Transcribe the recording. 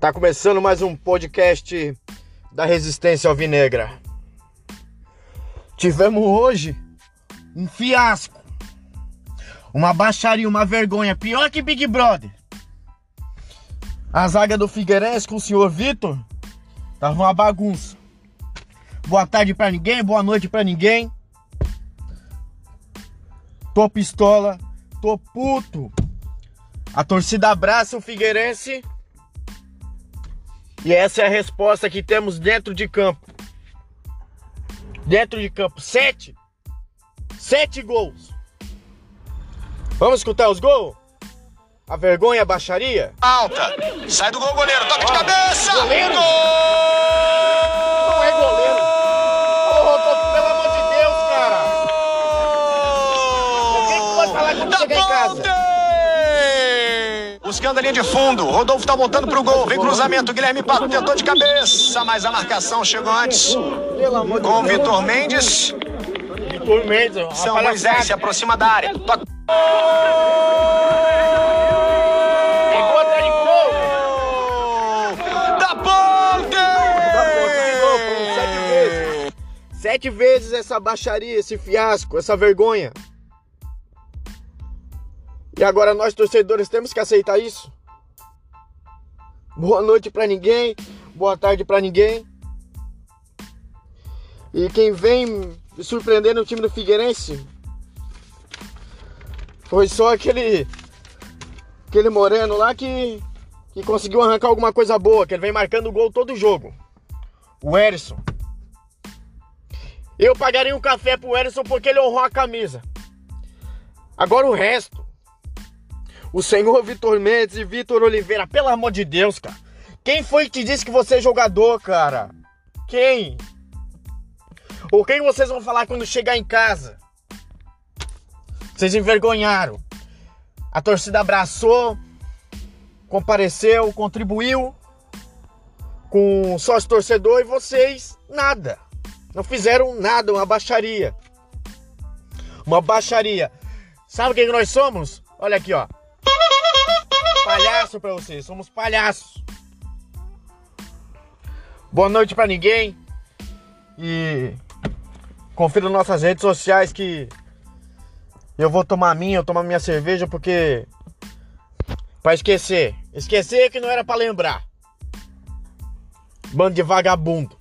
Tá começando mais um podcast da Resistência Alvinegra. Tivemos hoje um fiasco, uma baixaria, uma vergonha, pior que Big Brother. A zaga do Figueirense com o senhor Vitor tava uma bagunça. Boa tarde para ninguém, boa noite para ninguém. Tô pistola, tô puto. A torcida abraça o Figueirense e essa é a resposta que temos dentro de campo. Dentro de campo, sete. Sete gols. Vamos escutar os gols? A vergonha, a baixaria? Alta. Sai do gol, goleiro. Toque de cabeça. Goleiro. Gol! Não é goleiro. Rodolfo, pelo amor de Deus, cara. O que que pode falar quando Da chegar em casa? Buscando a linha de fundo. Rodolfo tá voltando pro gol. Vem cruzamento. Guilherme Pato tentou de cabeça, mas a marcação chegou antes. Com. Vitor Mendes. Vitor Mendes. São. Moisés se aproxima da área. Vezes. Sete vezes essa baixaria, esse fiasco, essa vergonha. E agora nós torcedores temos que aceitar isso? Boa noite pra ninguém, boa tarde pra ninguém. E quem vem me surpreender no time do Figueirense foi só aquele aquele moreno lá que que conseguiu arrancar alguma coisa boa, que ele vem marcando gol todo jogo. O Erisson. Eu pagaria um café pro Erisson porque ele honrou a camisa. Agora o resto. O senhor Vitor Mendes e Vitor Oliveira, pelo amor de Deus, cara. Quem foi que disse que você é jogador, cara? Quem? Ou quem vocês vão falar quando chegar em casa? Vocês envergonharam. A torcida abraçou, compareceu, contribuiu com sócio torcedor e vocês nada. Não fizeram nada, uma baixaria. Uma baixaria. Sabe quem que nós somos? Olha aqui, ó. Palhaço pra vocês, somos palhaços. Boa noite pra ninguém. E confira nossas redes sociais que eu vou tomar minha, eu tomar minha cerveja porque Pra esquecer. Esquecer que não era pra lembrar. Bando de vagabundo.